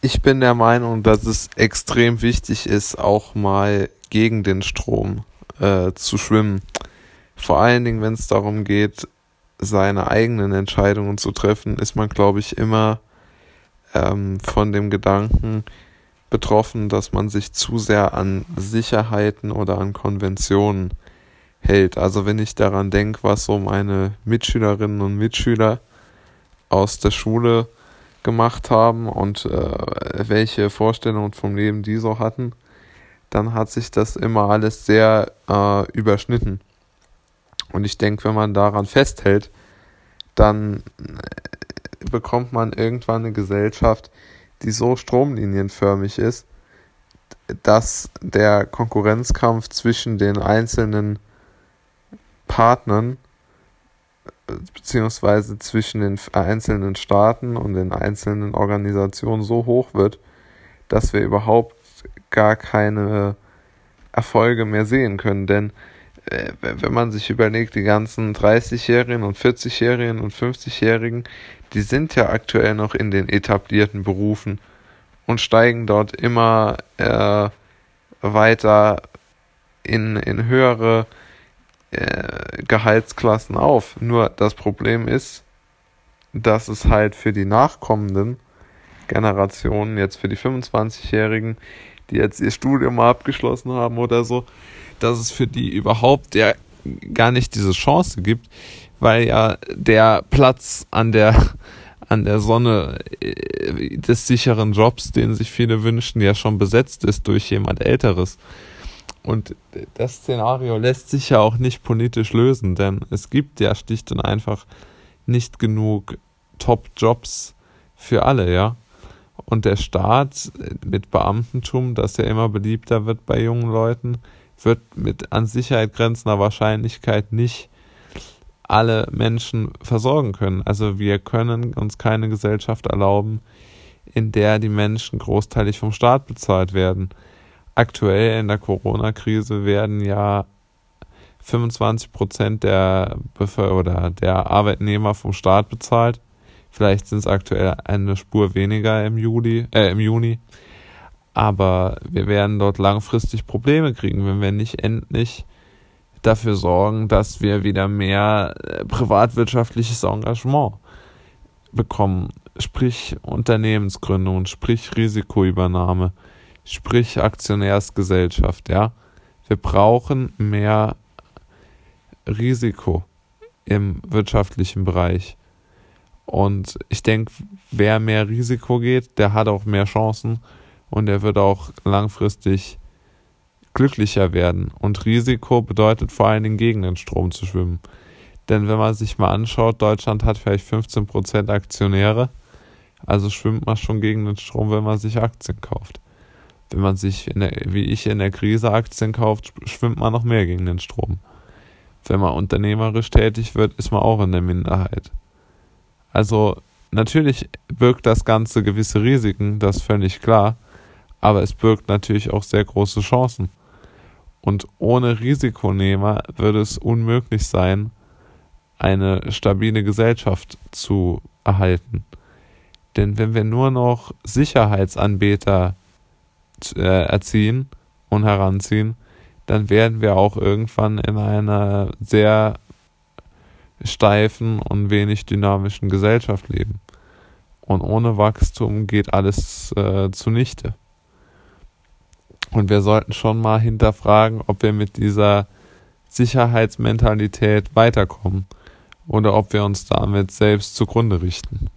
ich bin der Meinung, dass es extrem wichtig ist, auch mal gegen den Strom äh, zu schwimmen. Vor allen Dingen, wenn es darum geht, seine eigenen Entscheidungen zu treffen, ist man, glaube ich, immer ähm, von dem Gedanken betroffen, dass man sich zu sehr an Sicherheiten oder an Konventionen hält. Also wenn ich daran denke, was so meine Mitschülerinnen und Mitschüler aus der Schule gemacht haben und äh, welche Vorstellungen vom Leben die so hatten, dann hat sich das immer alles sehr äh, überschnitten. Und ich denke, wenn man daran festhält, dann äh, bekommt man irgendwann eine Gesellschaft, die so stromlinienförmig ist, dass der Konkurrenzkampf zwischen den einzelnen Partnern beziehungsweise zwischen den einzelnen Staaten und den einzelnen Organisationen so hoch wird, dass wir überhaupt gar keine Erfolge mehr sehen können. Denn äh, wenn man sich überlegt, die ganzen 30-Jährigen und 40-Jährigen und 50-Jährigen, die sind ja aktuell noch in den etablierten Berufen und steigen dort immer äh, weiter in, in höhere äh, Gehaltsklassen auf. Nur das Problem ist, dass es halt für die nachkommenden Generationen, jetzt für die 25-Jährigen, die jetzt ihr Studium abgeschlossen haben oder so, dass es für die überhaupt ja gar nicht diese Chance gibt, weil ja der Platz an der an der Sonne äh, des sicheren Jobs, den sich viele wünschen, ja schon besetzt ist durch jemand Älteres. Und das Szenario lässt sich ja auch nicht politisch lösen, denn es gibt ja schlicht und einfach nicht genug Top-Jobs für alle, ja. Und der Staat mit Beamtentum, das ja immer beliebter wird bei jungen Leuten, wird mit an Sicherheit grenzender Wahrscheinlichkeit nicht alle Menschen versorgen können. Also wir können uns keine Gesellschaft erlauben, in der die Menschen großteilig vom Staat bezahlt werden aktuell in der Corona-Krise werden ja 25 Prozent der oder der Arbeitnehmer vom Staat bezahlt. Vielleicht sind es aktuell eine Spur weniger im Juli, äh, im Juni. Aber wir werden dort langfristig Probleme kriegen, wenn wir nicht endlich dafür sorgen, dass wir wieder mehr äh, privatwirtschaftliches Engagement bekommen. Sprich Unternehmensgründung, sprich Risikoübernahme sprich Aktionärsgesellschaft, ja. Wir brauchen mehr Risiko im wirtschaftlichen Bereich. Und ich denke, wer mehr Risiko geht, der hat auch mehr Chancen und er wird auch langfristig glücklicher werden. Und Risiko bedeutet vor allen Dingen gegen den Strom zu schwimmen. Denn wenn man sich mal anschaut, Deutschland hat vielleicht 15% Aktionäre, also schwimmt man schon gegen den Strom, wenn man sich Aktien kauft wenn man sich, der, wie ich, in der Krise Aktien kauft, schwimmt man noch mehr gegen den Strom. Wenn man unternehmerisch tätig wird, ist man auch in der Minderheit. Also natürlich birgt das Ganze gewisse Risiken, das ist völlig klar, aber es birgt natürlich auch sehr große Chancen. Und ohne Risikonehmer würde es unmöglich sein, eine stabile Gesellschaft zu erhalten. Denn wenn wir nur noch Sicherheitsanbeter äh, erziehen und heranziehen, dann werden wir auch irgendwann in einer sehr steifen und wenig dynamischen Gesellschaft leben. Und ohne Wachstum geht alles äh, zunichte. Und wir sollten schon mal hinterfragen, ob wir mit dieser Sicherheitsmentalität weiterkommen oder ob wir uns damit selbst zugrunde richten.